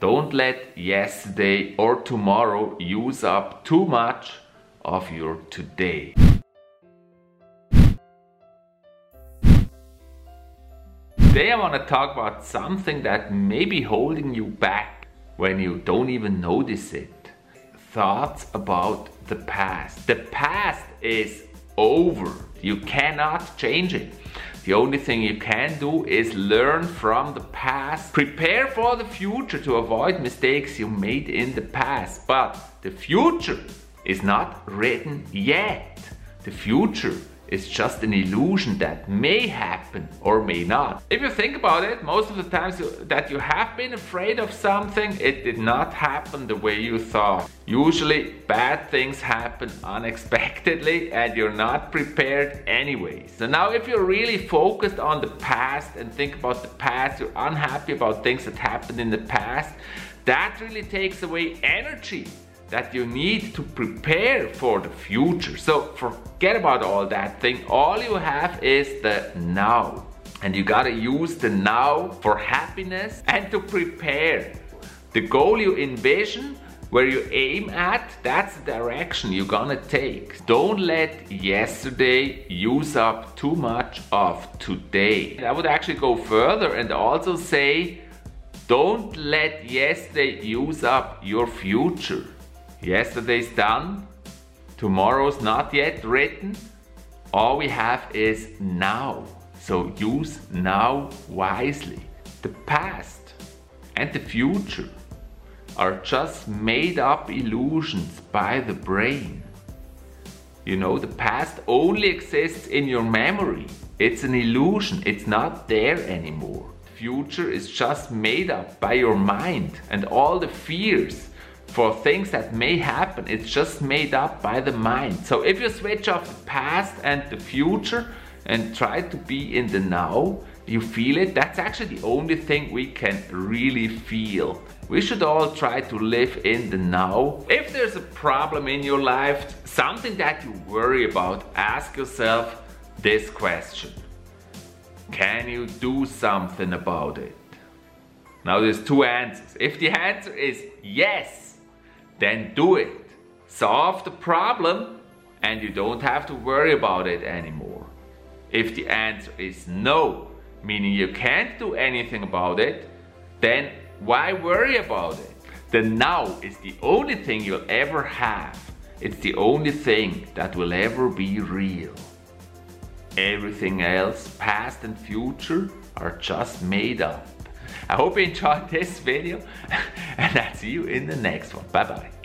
Don't let yesterday or tomorrow use up too much of your today. Today I want to talk about something that may be holding you back when you don't even notice it. Thoughts about the past. The past is over. You cannot change it. The only thing you can do is learn from the past, prepare for the future to avoid mistakes you made in the past. But the future is not written yet. The future is just an illusion that may happen or may not. If you think about it, most of the times you, that you have been afraid of something, it did not happen the way you thought. Usually bad things happen unexpectedly and you're not prepared anyway. So now if you're really focused on the past and think about the past, you're unhappy about things that happened in the past, that really takes away energy that you need to prepare for the future. So forget about all that thing. All you have is the now. And you gotta use the now for happiness and to prepare. The goal you envision, where you aim at, that's the direction you're gonna take. Don't let yesterday use up too much of today. I would actually go further and also say, don't let yesterday use up your future. Yesterday's done, tomorrow's not yet written. All we have is now. So use now wisely. The past and the future are just made up illusions by the brain. You know, the past only exists in your memory. It's an illusion, it's not there anymore. The future is just made up by your mind and all the fears for things that may happen. It's just made up by the mind. So if you switch off the past and the future and try to be in the now, you feel it. That's actually the only thing we can really feel. We should all try to live in the now. If there's a problem in your life, something that you worry about, ask yourself this question. Can you do something about it? Now there's two answers. If the answer is yes, then do it. Solve the problem and you don't have to worry about it anymore. If the answer is no, meaning you can't do anything about it, then why worry about it? The now is the only thing you'll ever have. It's the only thing that will ever be real. Everything else, past and future, are just made up. I hope you enjoyed this video and I'll see you in the next one. Bye bye.